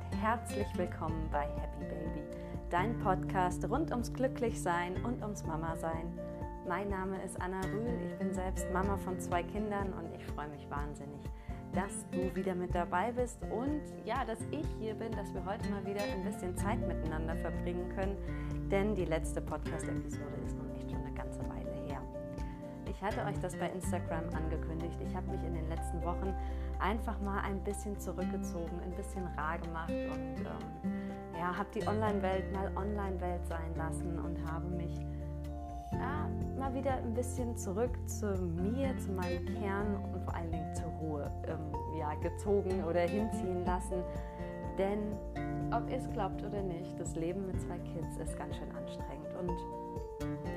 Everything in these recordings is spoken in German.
und herzlich willkommen bei Happy Baby, dein Podcast rund ums Glücklichsein und ums Mama-Sein. Mein Name ist Anna Rühl, ich bin selbst Mama von zwei Kindern und ich freue mich wahnsinnig, dass du wieder mit dabei bist und ja, dass ich hier bin, dass wir heute mal wieder ein bisschen Zeit miteinander verbringen können, denn die letzte Podcast-Episode ist nun echt schon eine ganze Weile her. Ich hatte euch das bei Instagram angekündigt. Ich habe mich in den letzten Wochen einfach mal ein bisschen zurückgezogen, ein bisschen rar gemacht und ähm, ja, habe die Online-Welt mal Online-Welt sein lassen und habe mich ja, mal wieder ein bisschen zurück zu mir, zu meinem Kern und vor allen Dingen zur Ruhe ähm, ja, gezogen oder hinziehen lassen. Denn ob ihr es glaubt oder nicht, das Leben mit zwei Kids ist ganz schön anstrengend. Und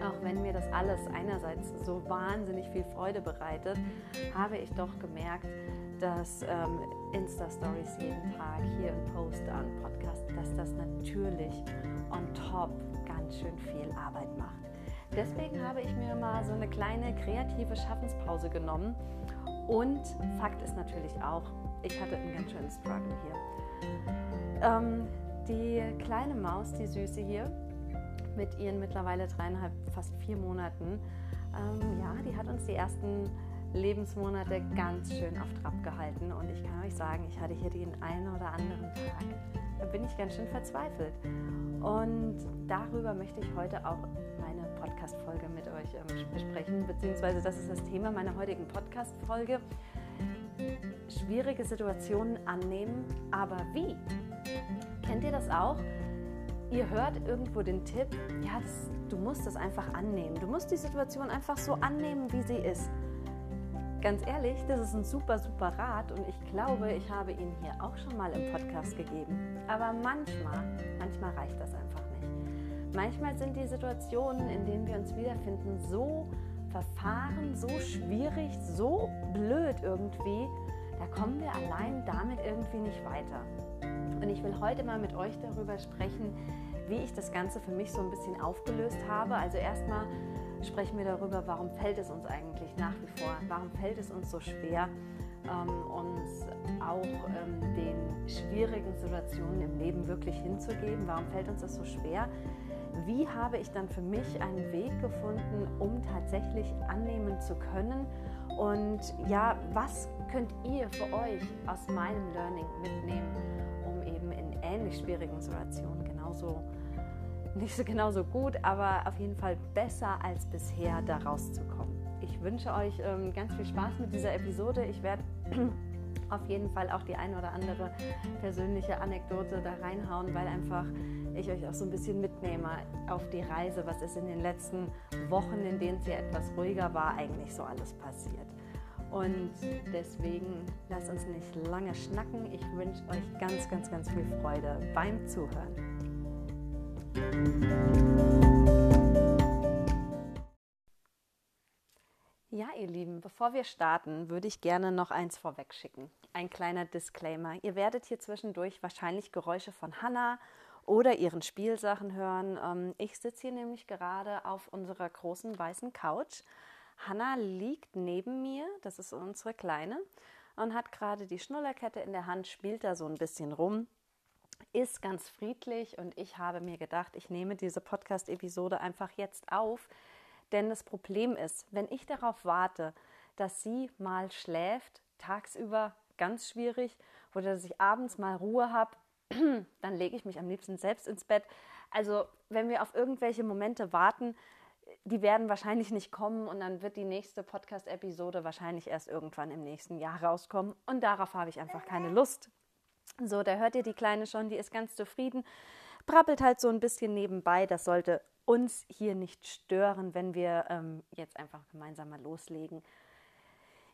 auch wenn mir das alles einerseits so wahnsinnig viel Freude bereitet, habe ich doch gemerkt, dass ähm, Insta-Stories jeden Tag hier im Post an Podcast, dass das natürlich on top ganz schön viel Arbeit macht. Deswegen habe ich mir mal so eine kleine kreative Schaffenspause genommen. Und Fakt ist natürlich auch, ich hatte einen ganz schönen Struggle hier. Ähm, die kleine Maus, die Süße hier, mit ihren mittlerweile dreieinhalb, fast vier Monaten, ähm, ja, die hat uns die ersten Lebensmonate ganz schön auf Trab gehalten und ich kann euch sagen, ich hatte hier den einen oder anderen Tag, da bin ich ganz schön verzweifelt. Und darüber möchte ich heute auch meine Podcast-Folge mit euch ähm, besprechen, beziehungsweise das ist das Thema meiner heutigen Podcast-Folge. Schwierige Situationen annehmen, aber wie? Kennt ihr das auch? Ihr hört irgendwo den Tipp, ja, das, du musst das einfach annehmen. Du musst die Situation einfach so annehmen, wie sie ist. Ganz ehrlich, das ist ein super, super Rat und ich glaube, ich habe ihn hier auch schon mal im Podcast gegeben. Aber manchmal, manchmal reicht das einfach nicht. Manchmal sind die Situationen, in denen wir uns wiederfinden, so verfahren, so schwierig, so blöd irgendwie, da kommen wir allein damit irgendwie nicht weiter. Und ich will heute mal mit euch darüber sprechen, wie ich das Ganze für mich so ein bisschen aufgelöst habe. Also erstmal sprechen wir darüber, warum fällt es uns eigentlich nach wie vor, warum fällt es uns so schwer, ähm, uns auch ähm, den schwierigen Situationen im Leben wirklich hinzugeben, warum fällt uns das so schwer. Wie habe ich dann für mich einen Weg gefunden, um tatsächlich annehmen zu können? Und ja, was könnt ihr für euch aus meinem Learning mitnehmen, um eben in ähnlich schwierigen Situationen genauso nicht so genauso gut, aber auf jeden Fall besser als bisher da rauszukommen. Ich wünsche euch ähm, ganz viel Spaß mit dieser Episode. Ich werde auf jeden Fall auch die eine oder andere persönliche Anekdote da reinhauen, weil einfach ich euch auch so ein bisschen mitnehme auf die Reise, was ist in den letzten Wochen, in denen es ja etwas ruhiger war, eigentlich so alles passiert. Und deswegen lasst uns nicht lange schnacken. Ich wünsche euch ganz, ganz, ganz viel Freude beim Zuhören. Ja, ihr Lieben, bevor wir starten, würde ich gerne noch eins vorwegschicken. Ein kleiner Disclaimer. Ihr werdet hier zwischendurch wahrscheinlich Geräusche von Hannah oder ihren Spielsachen hören. Ähm, ich sitze hier nämlich gerade auf unserer großen weißen Couch. Hannah liegt neben mir, das ist unsere Kleine, und hat gerade die Schnullerkette in der Hand, spielt da so ein bisschen rum ist ganz friedlich und ich habe mir gedacht, ich nehme diese Podcast-Episode einfach jetzt auf, denn das Problem ist, wenn ich darauf warte, dass sie mal schläft, tagsüber ganz schwierig, oder dass ich abends mal Ruhe habe, dann lege ich mich am liebsten selbst ins Bett. Also wenn wir auf irgendwelche Momente warten, die werden wahrscheinlich nicht kommen und dann wird die nächste Podcast-Episode wahrscheinlich erst irgendwann im nächsten Jahr rauskommen und darauf habe ich einfach keine Lust. So, da hört ihr die Kleine schon, die ist ganz zufrieden, brabbelt halt so ein bisschen nebenbei. Das sollte uns hier nicht stören, wenn wir ähm, jetzt einfach gemeinsam mal loslegen.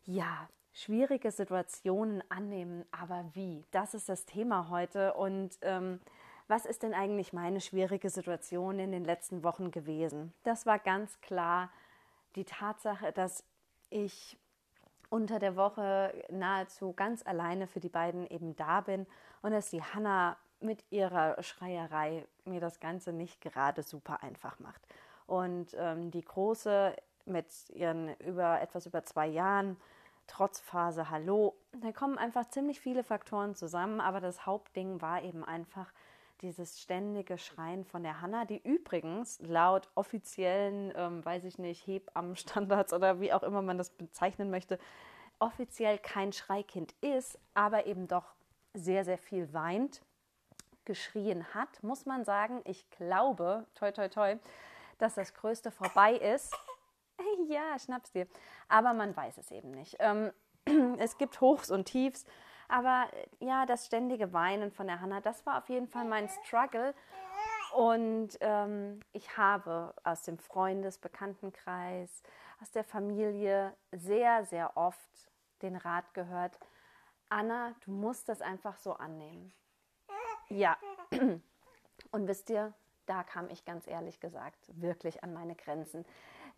Ja, schwierige Situationen annehmen, aber wie? Das ist das Thema heute. Und ähm, was ist denn eigentlich meine schwierige Situation in den letzten Wochen gewesen? Das war ganz klar die Tatsache, dass ich unter der Woche nahezu ganz alleine für die beiden eben da bin und dass die Hanna mit ihrer Schreierei mir das Ganze nicht gerade super einfach macht. Und ähm, die Große mit ihren über etwas über zwei Jahren, Trotzphase, hallo. Da kommen einfach ziemlich viele Faktoren zusammen, aber das Hauptding war eben einfach dieses ständige Schreien von der Hanna, die übrigens laut offiziellen, ähm, weiß ich nicht, Hebammenstandards oder wie auch immer man das bezeichnen möchte, offiziell kein Schreikind ist, aber eben doch sehr, sehr viel weint, geschrien hat, muss man sagen, ich glaube, toi, toi, toi, dass das Größte vorbei ist. ja, schnapp's dir. Aber man weiß es eben nicht. Ähm, es gibt Hochs und Tiefs. Aber äh, ja, das ständige Weinen von der Hanna, das war auf jeden Fall mein Struggle. Und ähm, ich habe aus dem Freundes-, Bekanntenkreis, aus der Familie sehr, sehr oft den Rat gehört, Anna, du musst das einfach so annehmen. Ja. Und wisst ihr, da kam ich ganz ehrlich gesagt wirklich an meine Grenzen.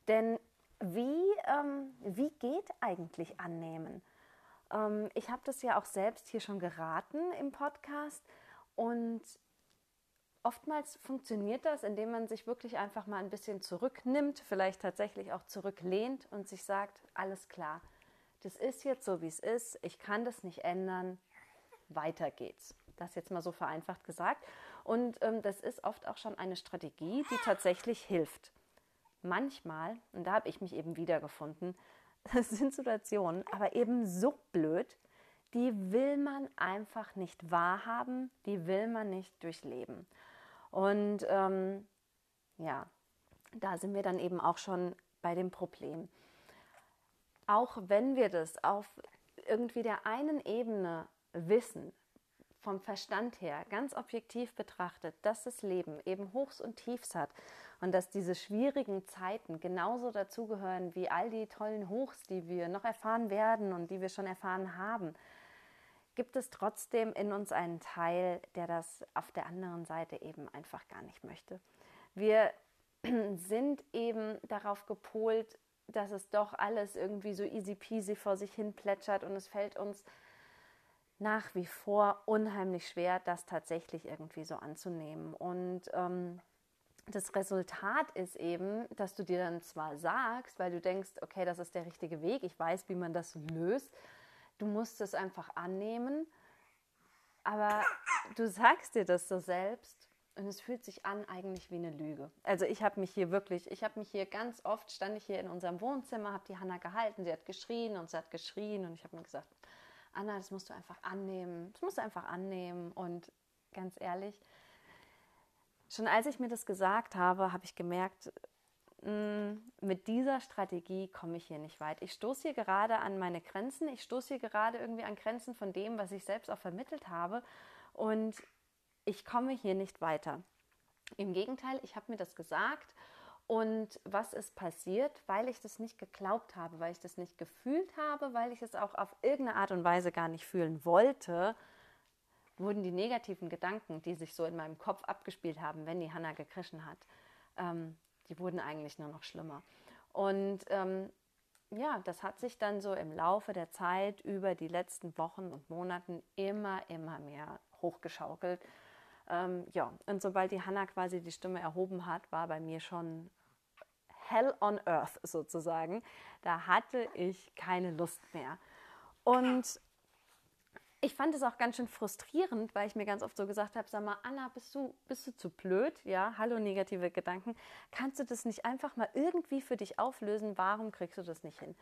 Denn wie, ähm, wie geht eigentlich annehmen? Ähm, ich habe das ja auch selbst hier schon geraten im Podcast und oftmals funktioniert das, indem man sich wirklich einfach mal ein bisschen zurücknimmt, vielleicht tatsächlich auch zurücklehnt und sich sagt, alles klar, das ist jetzt so, wie es ist, ich kann das nicht ändern, weiter geht's. Das jetzt mal so vereinfacht gesagt. Und ähm, das ist oft auch schon eine Strategie, die tatsächlich hilft. Manchmal, und da habe ich mich eben wiedergefunden, das sind Situationen, aber eben so blöd, die will man einfach nicht wahrhaben, die will man nicht durchleben. Und ähm, ja, da sind wir dann eben auch schon bei dem Problem. Auch wenn wir das auf irgendwie der einen Ebene wissen, vom Verstand her, ganz objektiv betrachtet, dass das Leben eben Hochs und Tiefs hat und dass diese schwierigen Zeiten genauso dazugehören wie all die tollen Hochs, die wir noch erfahren werden und die wir schon erfahren haben, gibt es trotzdem in uns einen Teil, der das auf der anderen Seite eben einfach gar nicht möchte. Wir sind eben darauf gepolt, dass es doch alles irgendwie so easy peasy vor sich hin plätschert und es fällt uns nach wie vor unheimlich schwer, das tatsächlich irgendwie so anzunehmen. Und ähm, das Resultat ist eben, dass du dir dann zwar sagst, weil du denkst, okay, das ist der richtige Weg, ich weiß, wie man das löst, du musst es einfach annehmen, aber du sagst dir das so selbst und es fühlt sich an eigentlich wie eine Lüge. Also ich habe mich hier wirklich, ich habe mich hier ganz oft, stand ich hier in unserem Wohnzimmer, habe die Hanna gehalten, sie hat geschrien und sie hat geschrien und ich habe mir gesagt, Anna, das musst du einfach annehmen, das musst du einfach annehmen und ganz ehrlich, Schon als ich mir das gesagt habe, habe ich gemerkt, mm, mit dieser Strategie komme ich hier nicht weit. Ich stoße hier gerade an meine Grenzen. Ich stoße hier gerade irgendwie an Grenzen von dem, was ich selbst auch vermittelt habe. Und ich komme hier nicht weiter. Im Gegenteil, ich habe mir das gesagt. Und was ist passiert? Weil ich das nicht geglaubt habe, weil ich das nicht gefühlt habe, weil ich es auch auf irgendeine Art und Weise gar nicht fühlen wollte, wurden die negativen Gedanken, die sich so in meinem Kopf abgespielt haben, wenn die Hanna gekrischen hat, ähm, die wurden eigentlich nur noch schlimmer. Und ähm, ja, das hat sich dann so im Laufe der Zeit über die letzten Wochen und Monaten immer, immer mehr hochgeschaukelt. Ähm, ja, und sobald die Hanna quasi die Stimme erhoben hat, war bei mir schon Hell on Earth sozusagen. Da hatte ich keine Lust mehr. Und ich fand es auch ganz schön frustrierend, weil ich mir ganz oft so gesagt habe, sag mal, Anna, bist du, bist du zu blöd? Ja, hallo negative Gedanken. Kannst du das nicht einfach mal irgendwie für dich auflösen? Warum kriegst du das nicht hin?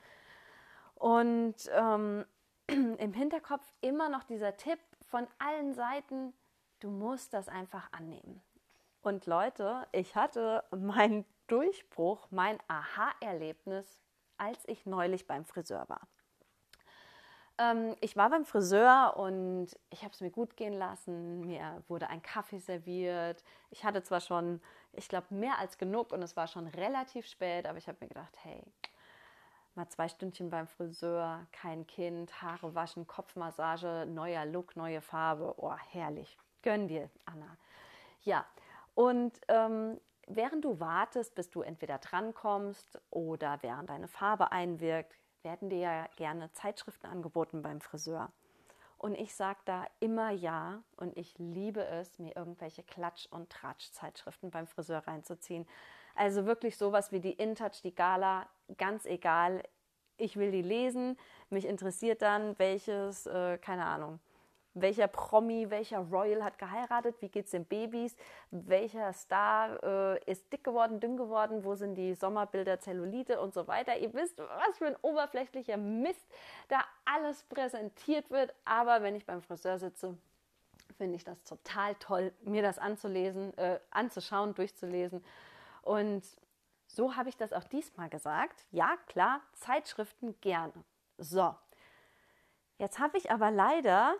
Und ähm, im Hinterkopf immer noch dieser Tipp von allen Seiten, du musst das einfach annehmen. Und Leute, ich hatte meinen Durchbruch, mein Aha-Erlebnis, als ich neulich beim Friseur war. Ähm, ich war beim Friseur und ich habe es mir gut gehen lassen. Mir wurde ein Kaffee serviert. Ich hatte zwar schon, ich glaube, mehr als genug und es war schon relativ spät, aber ich habe mir gedacht, hey, mal zwei Stündchen beim Friseur, kein Kind, Haare waschen, Kopfmassage, neuer Look, neue Farbe. Oh, herrlich. Gönn dir, Anna. Ja, und ähm, während du wartest, bis du entweder drankommst oder während deine Farbe einwirkt, werden dir ja gerne Zeitschriften angeboten beim Friseur. Und ich sage da immer ja und ich liebe es, mir irgendwelche Klatsch- und Tratsch-Zeitschriften beim Friseur reinzuziehen. Also wirklich sowas wie die InTouch, die Gala, ganz egal. ich will die lesen. Mich interessiert dann, welches, äh, keine Ahnung, welcher Promi, welcher Royal hat geheiratet, wie geht es den Babys, welcher Star äh, ist dick geworden, dünn geworden, wo sind die Sommerbilder, Zellulite und so weiter. Ihr wisst, was für ein oberflächlicher Mist da alles präsentiert wird. Aber wenn ich beim Friseur sitze, finde ich das total toll, mir das anzulesen, äh, anzuschauen, durchzulesen. Und so habe ich das auch diesmal gesagt. Ja, klar, Zeitschriften gerne. So. Jetzt habe ich aber leider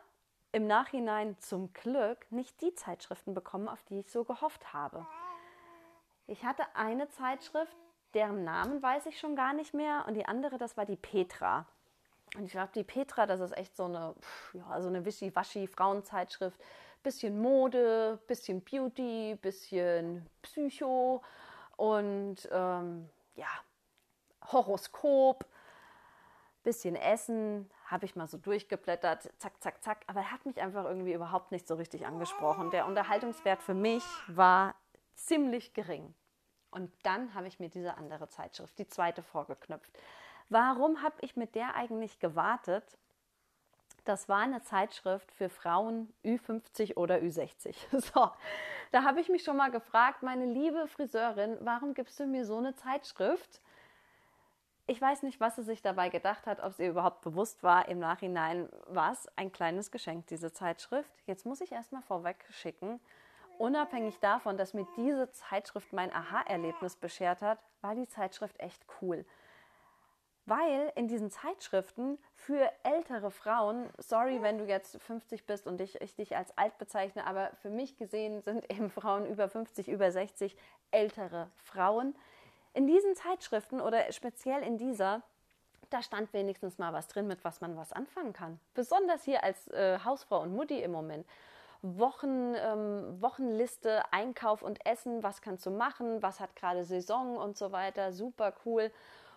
im Nachhinein zum Glück nicht die Zeitschriften bekommen, auf die ich so gehofft habe. Ich hatte eine Zeitschrift, deren Namen weiß ich schon gar nicht mehr, und die andere, das war die Petra. Und ich glaube, die Petra, das ist echt so eine, ja, so eine Wischi-Waschi-Frauenzeitschrift. Bisschen Mode, bisschen Beauty, bisschen Psycho und ähm, ja, Horoskop, bisschen Essen, habe ich mal so durchgeblättert, zack, zack, zack. Aber er hat mich einfach irgendwie überhaupt nicht so richtig angesprochen. Der Unterhaltungswert für mich war ziemlich gering. Und dann habe ich mir diese andere Zeitschrift, die zweite, vorgeknüpft. Warum habe ich mit der eigentlich gewartet? Das war eine Zeitschrift für Frauen Ü50 oder Ü60. So, da habe ich mich schon mal gefragt, meine liebe Friseurin, warum gibst du mir so eine Zeitschrift? Ich weiß nicht, was sie sich dabei gedacht hat, ob sie überhaupt bewusst war. Im Nachhinein war es ein kleines Geschenk, diese Zeitschrift. Jetzt muss ich erstmal vorweg schicken, unabhängig davon, dass mir diese Zeitschrift mein Aha-Erlebnis beschert hat, war die Zeitschrift echt cool weil in diesen Zeitschriften für ältere Frauen, sorry, wenn du jetzt 50 bist und ich, ich dich als alt bezeichne, aber für mich gesehen sind eben Frauen über 50, über 60 ältere Frauen. In diesen Zeitschriften oder speziell in dieser, da stand wenigstens mal was drin, mit was man was anfangen kann. Besonders hier als äh, Hausfrau und Mutti im Moment. Wochen, ähm, Wochenliste, Einkauf und Essen, was kannst du machen, was hat gerade Saison und so weiter, super cool.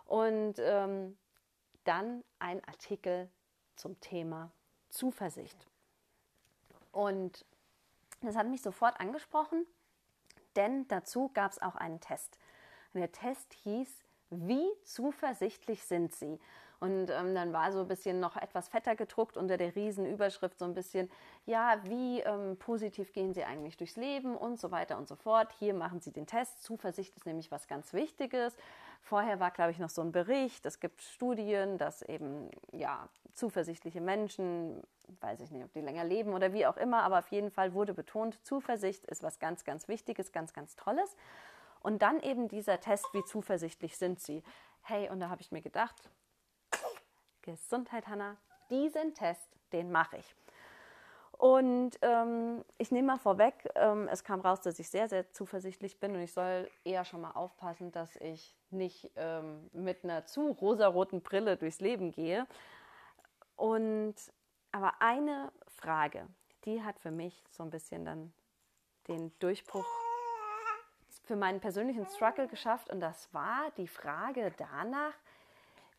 Und ähm, dann ein Artikel zum Thema Zuversicht. Und das hat mich sofort angesprochen, denn dazu gab es auch einen Test. Und der Test hieß, wie zuversichtlich sind Sie? Und ähm, dann war so ein bisschen noch etwas fetter gedruckt unter der Riesenüberschrift so ein bisschen, ja, wie ähm, positiv gehen Sie eigentlich durchs Leben und so weiter und so fort. Hier machen Sie den Test. Zuversicht ist nämlich was ganz Wichtiges. Vorher war, glaube ich, noch so ein Bericht. Es gibt Studien, dass eben ja zuversichtliche Menschen, weiß ich nicht, ob die länger leben oder wie auch immer, aber auf jeden Fall wurde betont, Zuversicht ist was ganz, ganz Wichtiges, ganz, ganz Tolles. Und dann eben dieser Test, wie zuversichtlich sind Sie? Hey, und da habe ich mir gedacht, Gesundheit, Hanna. Diesen Test, den mache ich. Und ähm, ich nehme mal vorweg, ähm, es kam raus, dass ich sehr, sehr zuversichtlich bin und ich soll eher schon mal aufpassen, dass ich nicht ähm, mit einer zu rosaroten Brille durchs Leben gehe. Und aber eine Frage, die hat für mich so ein bisschen dann den Durchbruch für meinen persönlichen Struggle geschafft und das war die Frage danach,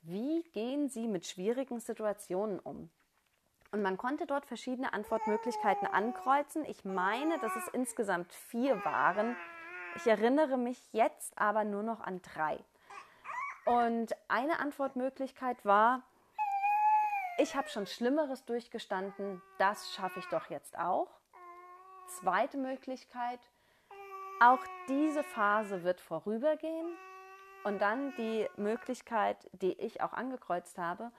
wie gehen Sie mit schwierigen Situationen um? Und man konnte dort verschiedene Antwortmöglichkeiten ankreuzen. Ich meine, dass es insgesamt vier waren. Ich erinnere mich jetzt aber nur noch an drei. Und eine Antwortmöglichkeit war, ich habe schon Schlimmeres durchgestanden, das schaffe ich doch jetzt auch. Zweite Möglichkeit, auch diese Phase wird vorübergehen. Und dann die Möglichkeit, die ich auch angekreuzt habe,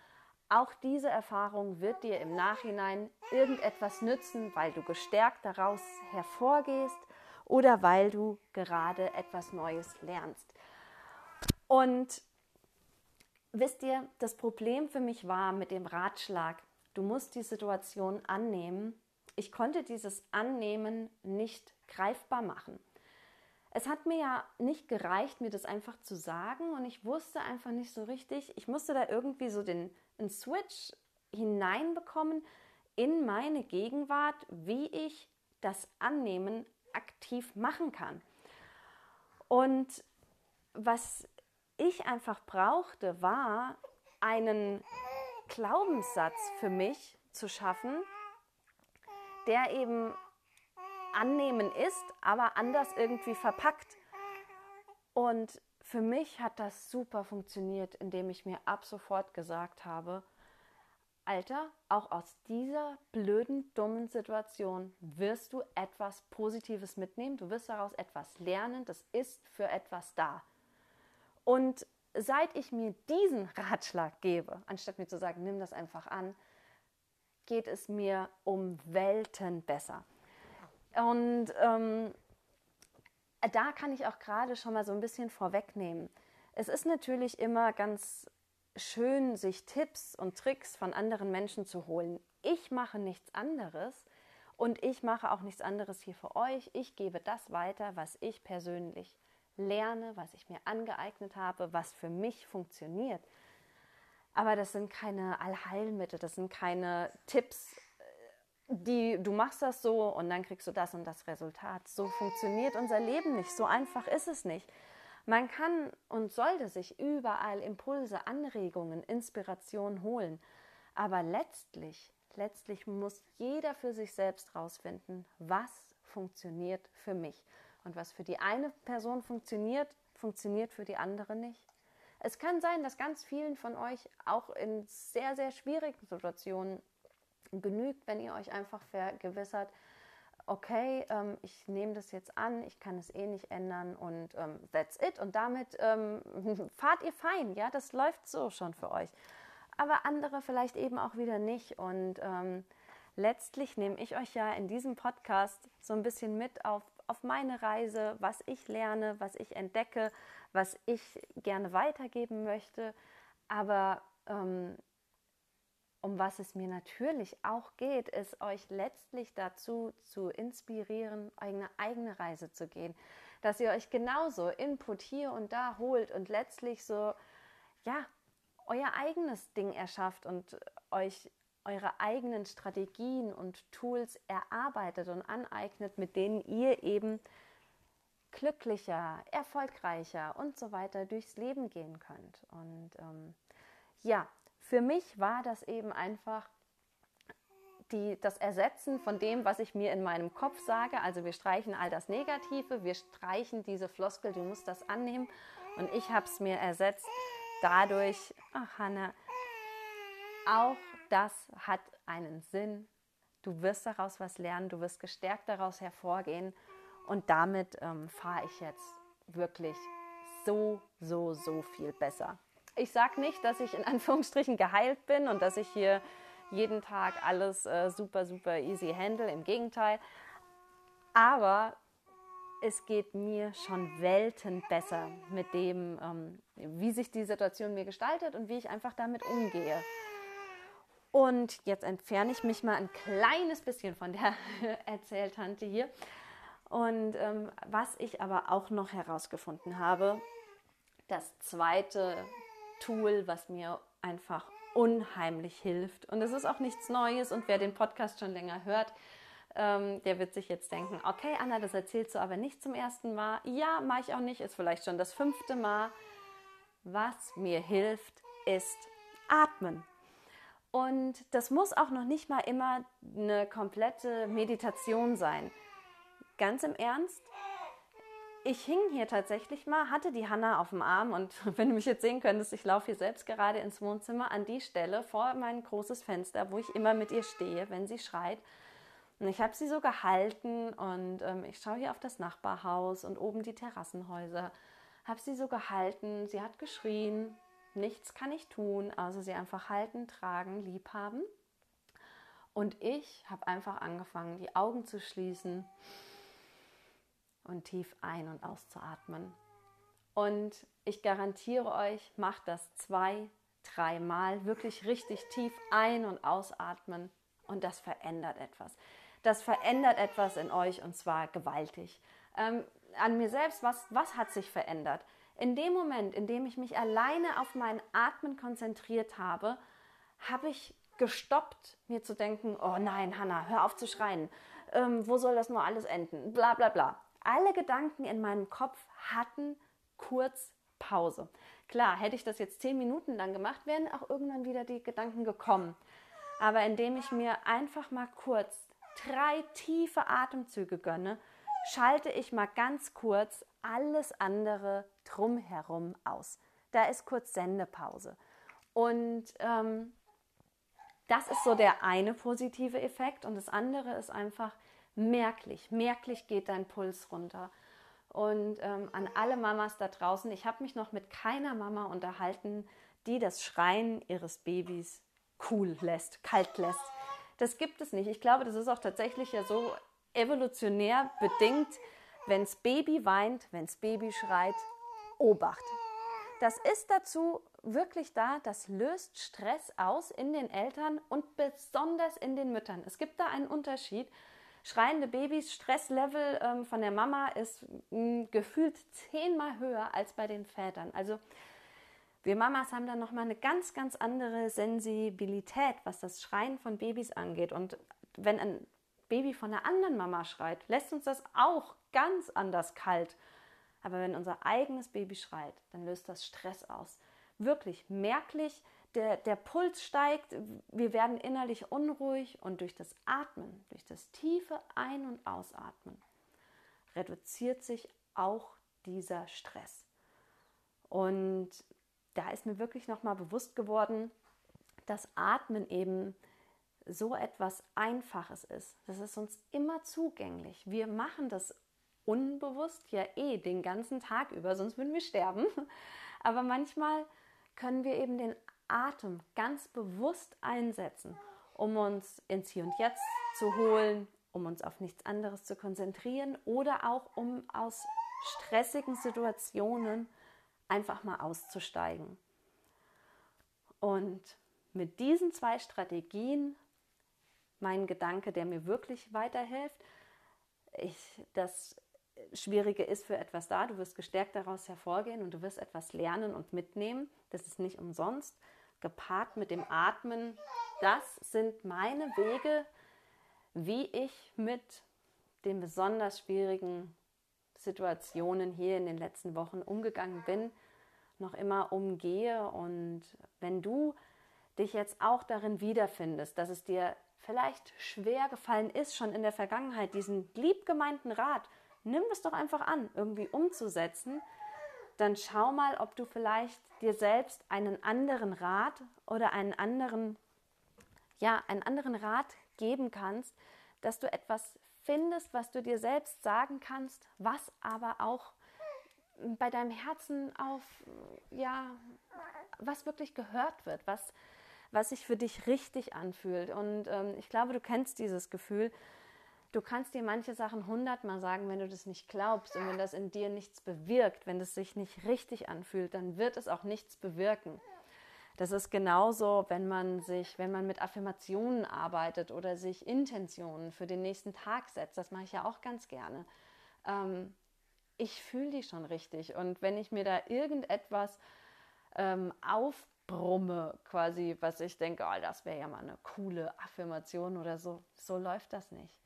auch diese Erfahrung wird dir im Nachhinein irgendetwas nützen, weil du gestärkt daraus hervorgehst oder weil du gerade etwas Neues lernst. Und wisst ihr, das Problem für mich war mit dem Ratschlag, du musst die Situation annehmen. Ich konnte dieses Annehmen nicht greifbar machen es hat mir ja nicht gereicht, mir das einfach zu sagen und ich wusste einfach nicht so richtig. Ich musste da irgendwie so den einen Switch hineinbekommen in meine Gegenwart, wie ich das Annehmen aktiv machen kann. Und was ich einfach brauchte, war einen Glaubenssatz für mich zu schaffen, der eben annehmen ist, aber anders irgendwie verpackt. Und für mich hat das super funktioniert, indem ich mir ab sofort gesagt habe, Alter, auch aus dieser blöden, dummen Situation wirst du etwas Positives mitnehmen, du wirst daraus etwas lernen, das ist für etwas da. Und seit ich mir diesen Ratschlag gebe, anstatt mir zu sagen, nimm das einfach an, geht es mir um Welten besser. Und ähm, da kann ich auch gerade schon mal so ein bisschen vorwegnehmen. Es ist natürlich immer ganz schön, sich Tipps und Tricks von anderen Menschen zu holen. Ich mache nichts anderes und ich mache auch nichts anderes hier für euch. Ich gebe das weiter, was ich persönlich lerne, was ich mir angeeignet habe, was für mich funktioniert. Aber das sind keine Allheilmittel, das sind keine Tipps, die du machst das so und dann kriegst du das und das Resultat. So funktioniert unser Leben nicht, so einfach ist es nicht. Man kann und sollte sich überall Impulse, Anregungen, Inspiration holen, aber letztlich, letztlich muss jeder für sich selbst rausfinden, was funktioniert für mich und was für die eine Person funktioniert, funktioniert für die andere nicht. Es kann sein, dass ganz vielen von euch auch in sehr, sehr schwierigen Situationen genügt, wenn ihr euch einfach vergewissert, okay, ähm, ich nehme das jetzt an, ich kann es eh nicht ändern und ähm, that's it. Und damit ähm, fahrt ihr fein, ja, das läuft so schon für euch. Aber andere vielleicht eben auch wieder nicht. Und ähm, letztlich nehme ich euch ja in diesem Podcast so ein bisschen mit auf, auf meine Reise, was ich lerne, was ich entdecke, was ich gerne weitergeben möchte. Aber ähm, um was es mir natürlich auch geht, ist euch letztlich dazu zu inspirieren, eine eigene Reise zu gehen. Dass ihr euch genauso Input hier und da holt und letztlich so, ja, euer eigenes Ding erschafft und euch eure eigenen Strategien und Tools erarbeitet und aneignet, mit denen ihr eben glücklicher, erfolgreicher und so weiter durchs Leben gehen könnt. Und ähm, ja, für mich war das eben einfach die, das Ersetzen von dem, was ich mir in meinem Kopf sage. Also wir streichen all das Negative, wir streichen diese Floskel, du musst das annehmen. Und ich habe es mir ersetzt dadurch, ach Hanna, auch das hat einen Sinn. Du wirst daraus was lernen, du wirst gestärkt daraus hervorgehen. Und damit ähm, fahre ich jetzt wirklich so, so, so viel besser. Ich sage nicht, dass ich in Anführungsstrichen geheilt bin und dass ich hier jeden Tag alles äh, super, super easy handle. Im Gegenteil. Aber es geht mir schon Welten besser mit dem, ähm, wie sich die Situation mir gestaltet und wie ich einfach damit umgehe. Und jetzt entferne ich mich mal ein kleines bisschen von der Erzähltante hier. Und ähm, was ich aber auch noch herausgefunden habe, das zweite Tool, was mir einfach unheimlich hilft. Und es ist auch nichts Neues. Und wer den Podcast schon länger hört, ähm, der wird sich jetzt denken, okay, Anna, das erzählst du aber nicht zum ersten Mal. Ja, mache ich auch nicht, ist vielleicht schon das fünfte Mal. Was mir hilft, ist atmen. Und das muss auch noch nicht mal immer eine komplette Meditation sein. Ganz im Ernst, ich hing hier tatsächlich mal, hatte die Hanna auf dem Arm und wenn du mich jetzt sehen könntest, ich laufe hier selbst gerade ins Wohnzimmer an die Stelle vor mein großes Fenster, wo ich immer mit ihr stehe, wenn sie schreit. Und ich habe sie so gehalten und ähm, ich schaue hier auf das Nachbarhaus und oben die Terrassenhäuser. Habe sie so gehalten, sie hat geschrien, nichts kann ich tun, also sie einfach halten, tragen, lieb haben. Und ich habe einfach angefangen, die Augen zu schließen und tief ein- und auszuatmen. Und ich garantiere euch, macht das zwei, dreimal, wirklich richtig tief ein- und ausatmen und das verändert etwas. Das verändert etwas in euch und zwar gewaltig. Ähm, an mir selbst, was, was hat sich verändert? In dem Moment, in dem ich mich alleine auf mein Atmen konzentriert habe, habe ich gestoppt, mir zu denken, oh nein, Hanna, hör auf zu schreien. Ähm, wo soll das nur alles enden? Bla bla bla. Alle Gedanken in meinem Kopf hatten kurz Pause. Klar, hätte ich das jetzt zehn Minuten lang gemacht, wären auch irgendwann wieder die Gedanken gekommen. Aber indem ich mir einfach mal kurz drei tiefe Atemzüge gönne, schalte ich mal ganz kurz alles andere drumherum aus. Da ist kurz Sendepause. Und ähm, das ist so der eine positive Effekt. Und das andere ist einfach merklich. Merklich geht dein Puls runter. Und ähm, an alle Mamas da draußen, ich habe mich noch mit keiner Mama unterhalten, die das Schreien ihres Babys cool lässt, kalt lässt. Das gibt es nicht. Ich glaube, das ist auch tatsächlich ja so evolutionär bedingt. Wenns Baby weint, wenns Baby schreit, Obacht. Das ist dazu wirklich da, das löst Stress aus in den Eltern und besonders in den Müttern. Es gibt da einen Unterschied. Schreiende Babys, Stresslevel ähm, von der Mama ist mh, mm, gefühlt zehnmal höher als bei den Vätern. Also wir Mamas haben dann nochmal eine ganz, ganz andere Sensibilität, was das Schreien von Babys angeht. Und wenn ein Baby von einer anderen Mama schreit, lässt uns das auch ganz anders kalt. Aber wenn unser eigenes Baby schreit, dann löst das Stress aus. Wirklich merklich, der, der Puls steigt, wir werden innerlich unruhig und durch das Atmen, durch das tiefe Ein- und Ausatmen, reduziert sich auch dieser Stress. Und da ist mir wirklich nochmal bewusst geworden, dass Atmen eben so etwas Einfaches ist. Das ist uns immer zugänglich. Wir machen das unbewusst ja eh den ganzen Tag über, sonst würden wir sterben. Aber manchmal können wir eben den Atem ganz bewusst einsetzen, um uns ins Hier und Jetzt zu holen, um uns auf nichts anderes zu konzentrieren oder auch um aus stressigen Situationen einfach mal auszusteigen. Und mit diesen zwei Strategien, mein Gedanke, der mir wirklich weiterhilft, ich, das Schwierige ist für etwas da, du wirst gestärkt daraus hervorgehen und du wirst etwas lernen und mitnehmen. Das ist nicht umsonst. Gepaart mit dem Atmen, das sind meine Wege, wie ich mit den besonders schwierigen Situationen hier in den letzten Wochen umgegangen bin, noch immer umgehe. Und wenn du dich jetzt auch darin wiederfindest, dass es dir vielleicht schwer gefallen ist, schon in der Vergangenheit diesen liebgemeinten Rat nimm es doch einfach an, irgendwie umzusetzen, dann schau mal, ob du vielleicht dir selbst einen anderen Rat oder einen anderen, ja, einen anderen Rat geben kannst, dass du etwas findest, was du dir selbst sagen kannst, was aber auch bei deinem Herzen auf, ja, was wirklich gehört wird, was, was sich für dich richtig anfühlt. Und ähm, ich glaube, du kennst dieses Gefühl, Du kannst dir manche Sachen hundertmal sagen, wenn du das nicht glaubst und wenn das in dir nichts bewirkt, wenn es sich nicht richtig anfühlt, dann wird es auch nichts bewirken. Das ist genauso, wenn man sich, wenn man mit Affirmationen arbeitet oder sich Intentionen für den nächsten Tag setzt. Das mache ich ja auch ganz gerne. Ähm, ich fühle die schon richtig. Und wenn ich mir da irgendetwas ähm, aufbrumme, quasi, was ich denke, oh, das wäre ja mal eine coole Affirmation oder so, so läuft das nicht.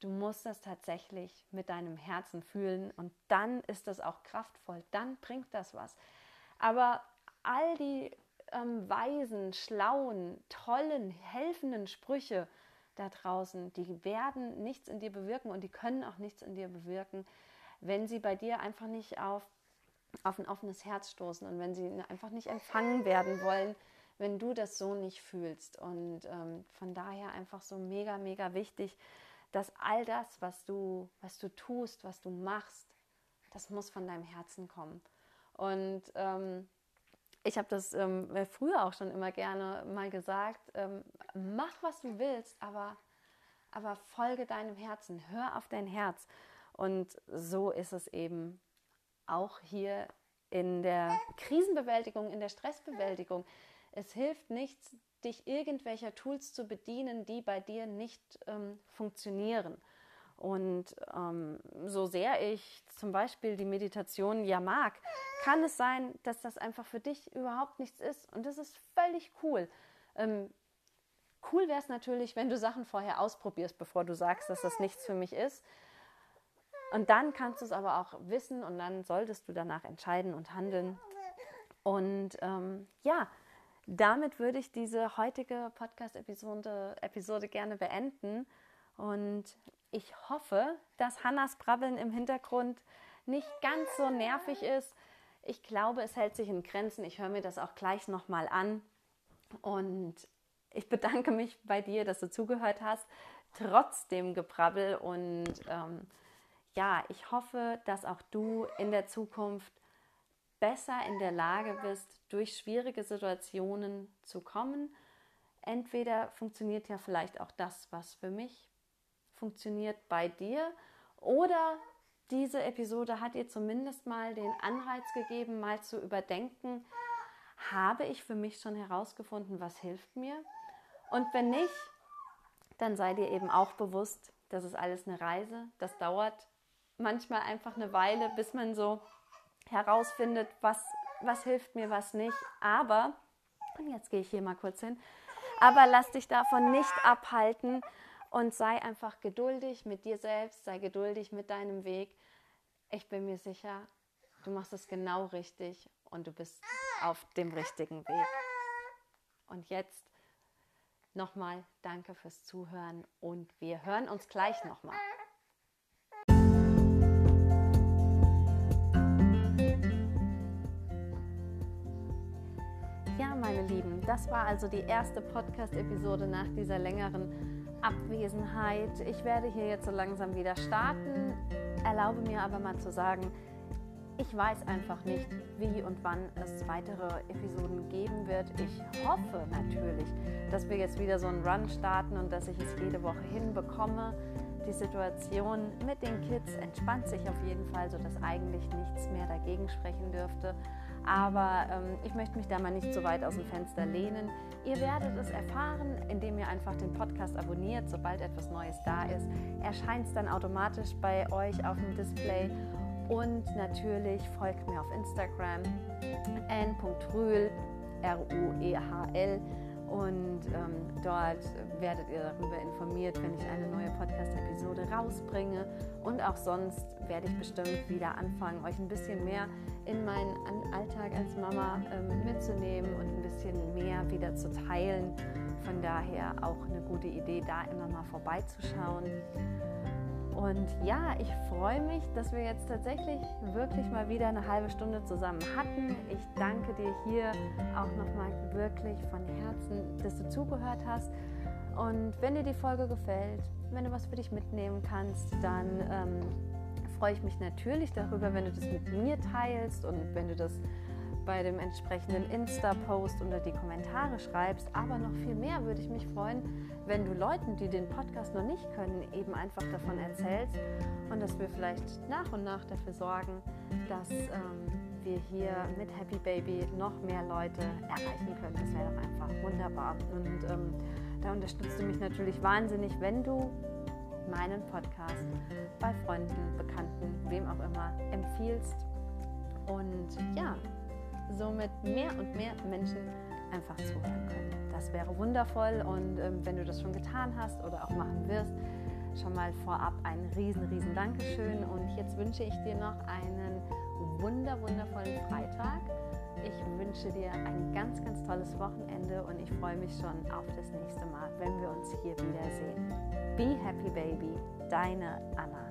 Du musst das tatsächlich mit deinem Herzen fühlen und dann ist das auch kraftvoll, dann bringt das was. Aber all die ähm, weisen, schlauen, tollen, helfenden Sprüche da draußen, die werden nichts in dir bewirken und die können auch nichts in dir bewirken, wenn sie bei dir einfach nicht auf, auf ein offenes Herz stoßen und wenn sie einfach nicht empfangen werden wollen, wenn du das so nicht fühlst. Und ähm, von daher einfach so mega, mega wichtig, dass all das, was du, was du tust, was du machst, das muss von deinem Herzen kommen. Und ähm, ich habe das ähm, früher auch schon immer gerne mal gesagt, ähm, mach, was du willst, aber, aber folge deinem Herzen, hör auf dein Herz. Und so ist es eben auch hier in der Krisenbewältigung, in der Stressbewältigung. Es hilft nichts, dich irgendwelcher Tools zu bedienen, die bei dir nicht ähm, funktionieren. Und ähm, so sehr ich zum Beispiel die Meditation ja mag, kann es sein, dass das einfach für dich überhaupt nichts ist. Und das ist völlig cool. Ähm, cool wäre es natürlich, wenn du Sachen vorher ausprobierst, bevor du sagst, dass das nichts für mich ist. Und dann kannst du es aber auch wissen und dann solltest du danach entscheiden und handeln. Und ähm, ja, damit würde ich diese heutige Podcast-Episode Episode gerne beenden. Und ich hoffe, dass Hannas Brabbeln im Hintergrund nicht ganz so nervig ist. Ich glaube, es hält sich in Grenzen. Ich höre mir das auch gleich nochmal an. Und ich bedanke mich bei dir, dass du zugehört hast, trotz dem Gebrabbel. Und ähm, ja, ich hoffe, dass auch du in der Zukunft besser in der Lage bist, durch schwierige Situationen zu kommen. Entweder funktioniert ja vielleicht auch das, was für mich funktioniert bei dir, oder diese Episode hat dir zumindest mal den Anreiz gegeben, mal zu überdenken, habe ich für mich schon herausgefunden, was hilft mir? Und wenn nicht, dann sei dir eben auch bewusst, das ist alles eine Reise. Das dauert manchmal einfach eine Weile, bis man so herausfindet, was, was hilft mir, was nicht. Aber, und jetzt gehe ich hier mal kurz hin, aber lass dich davon nicht abhalten und sei einfach geduldig mit dir selbst, sei geduldig mit deinem Weg. Ich bin mir sicher, du machst es genau richtig und du bist auf dem richtigen Weg. Und jetzt nochmal danke fürs Zuhören und wir hören uns gleich nochmal. Das war also die erste Podcast-Episode nach dieser längeren Abwesenheit. Ich werde hier jetzt so langsam wieder starten, erlaube mir aber mal zu sagen, ich weiß einfach nicht, wie und wann es weitere Episoden geben wird. Ich hoffe natürlich, dass wir jetzt wieder so einen Run starten und dass ich es jede Woche hinbekomme. Die Situation mit den Kids entspannt sich auf jeden Fall, sodass eigentlich nichts mehr dagegen sprechen dürfte. Aber ähm, ich möchte mich da mal nicht so weit aus dem Fenster lehnen. Ihr werdet es erfahren, indem ihr einfach den Podcast abonniert. Sobald etwas Neues da ist, erscheint es dann automatisch bei euch auf dem Display. Und natürlich folgt mir auf Instagram n.rühl, R-U-E-H-L. Und ähm, dort werdet ihr darüber informiert, wenn ich eine neue Podcast-Episode rausbringe. Und auch sonst werde ich bestimmt wieder anfangen, euch ein bisschen mehr in meinen Alltag als Mama ähm, mitzunehmen und ein bisschen mehr wieder zu teilen. Von daher auch eine gute Idee, da immer mal vorbeizuschauen. Und ja, ich freue mich, dass wir jetzt tatsächlich wirklich mal wieder eine halbe Stunde zusammen hatten. Ich danke dir hier auch nochmal wirklich von Herzen, dass du zugehört hast. Und wenn dir die Folge gefällt, wenn du was für dich mitnehmen kannst, dann ähm, freue ich mich natürlich darüber, wenn du das mit mir teilst und wenn du das bei dem entsprechenden Insta-Post unter die Kommentare schreibst. Aber noch viel mehr würde ich mich freuen, wenn du Leuten, die den Podcast noch nicht können, eben einfach davon erzählst und dass wir vielleicht nach und nach dafür sorgen, dass ähm, wir hier mit Happy Baby noch mehr Leute erreichen können. Das wäre doch einfach wunderbar. Und ähm, da unterstützt du mich natürlich wahnsinnig, wenn du meinen Podcast bei Freunden, Bekannten, wem auch immer empfiehlst. Und ja, somit mehr und mehr Menschen einfach zuhören können. Das wäre wundervoll und ähm, wenn du das schon getan hast oder auch machen wirst, schon mal vorab ein riesen, riesen Dankeschön und jetzt wünsche ich dir noch einen wunder, wundervollen Freitag. Ich wünsche dir ein ganz, ganz tolles Wochenende und ich freue mich schon auf das nächste Mal, wenn wir uns hier wiedersehen. Be happy, baby. Deine Anna.